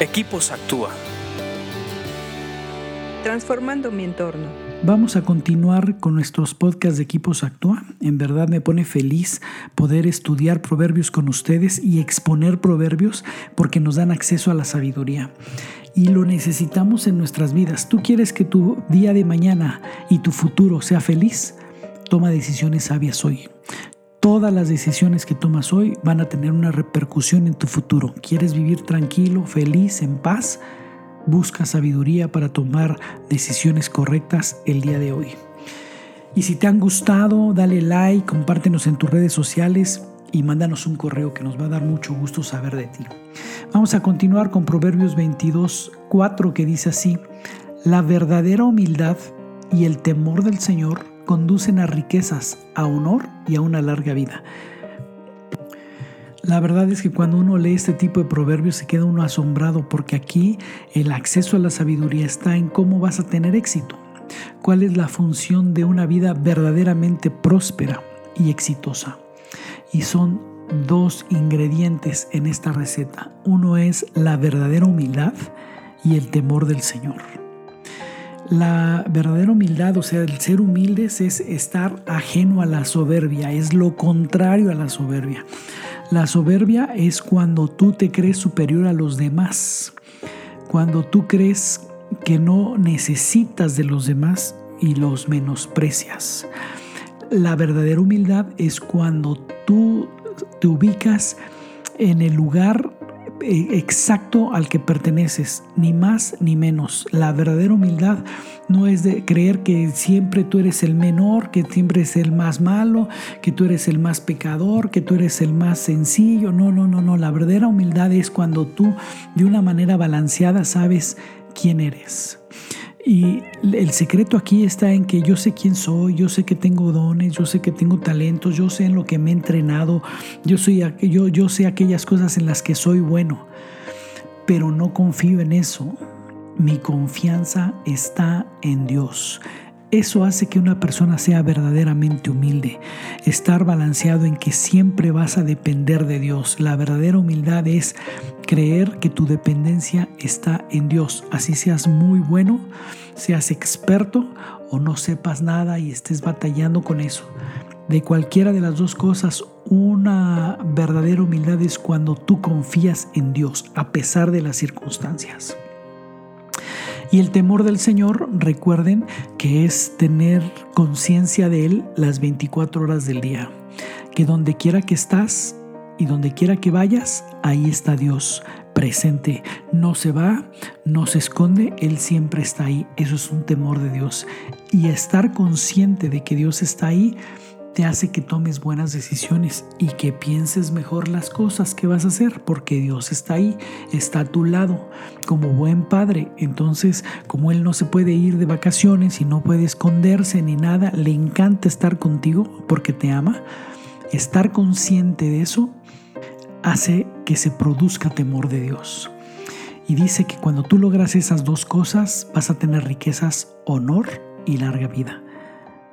Equipos Actúa. Transformando mi entorno. Vamos a continuar con nuestros podcasts de Equipos Actúa. En verdad me pone feliz poder estudiar proverbios con ustedes y exponer proverbios porque nos dan acceso a la sabiduría. Y lo necesitamos en nuestras vidas. ¿Tú quieres que tu día de mañana y tu futuro sea feliz? Toma decisiones sabias hoy. Todas las decisiones que tomas hoy van a tener una repercusión en tu futuro. ¿Quieres vivir tranquilo, feliz, en paz? Busca sabiduría para tomar decisiones correctas el día de hoy. Y si te han gustado, dale like, compártenos en tus redes sociales y mándanos un correo que nos va a dar mucho gusto saber de ti. Vamos a continuar con Proverbios 22, 4 que dice así, la verdadera humildad y el temor del Señor conducen a riquezas, a honor y a una larga vida. La verdad es que cuando uno lee este tipo de proverbios se queda uno asombrado porque aquí el acceso a la sabiduría está en cómo vas a tener éxito, cuál es la función de una vida verdaderamente próspera y exitosa. Y son dos ingredientes en esta receta. Uno es la verdadera humildad y el temor del Señor. La verdadera humildad, o sea, el ser humildes es estar ajeno a la soberbia, es lo contrario a la soberbia. La soberbia es cuando tú te crees superior a los demás, cuando tú crees que no necesitas de los demás y los menosprecias. La verdadera humildad es cuando tú te ubicas en el lugar exacto al que perteneces, ni más ni menos. La verdadera humildad no es de creer que siempre tú eres el menor, que siempre es el más malo, que tú eres el más pecador, que tú eres el más sencillo. No, no, no, no. La verdadera humildad es cuando tú de una manera balanceada sabes quién eres. Y el secreto aquí está en que yo sé quién soy, yo sé que tengo dones, yo sé que tengo talentos, yo sé en lo que me he entrenado, yo, soy, yo, yo sé aquellas cosas en las que soy bueno, pero no confío en eso. Mi confianza está en Dios. Eso hace que una persona sea verdaderamente humilde, estar balanceado en que siempre vas a depender de Dios. La verdadera humildad es creer que tu dependencia está en Dios. Así seas muy bueno, seas experto o no sepas nada y estés batallando con eso. De cualquiera de las dos cosas, una verdadera humildad es cuando tú confías en Dios a pesar de las circunstancias. Y el temor del Señor, recuerden que es tener conciencia de Él las 24 horas del día. Que donde quiera que estás y donde quiera que vayas, ahí está Dios presente. No se va, no se esconde, Él siempre está ahí. Eso es un temor de Dios. Y estar consciente de que Dios está ahí te hace que tomes buenas decisiones y que pienses mejor las cosas que vas a hacer, porque Dios está ahí, está a tu lado, como buen padre. Entonces, como Él no se puede ir de vacaciones y no puede esconderse ni nada, le encanta estar contigo porque te ama. Estar consciente de eso hace que se produzca temor de Dios. Y dice que cuando tú logras esas dos cosas, vas a tener riquezas, honor y larga vida.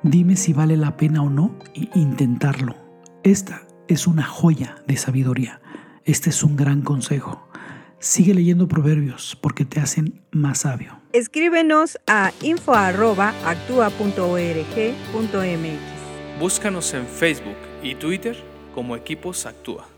Dime si vale la pena o no intentarlo. Esta es una joya de sabiduría. Este es un gran consejo. Sigue leyendo proverbios porque te hacen más sabio. Escríbenos a info.actua.org.mx. Búscanos en Facebook y Twitter como Equipos Actúa.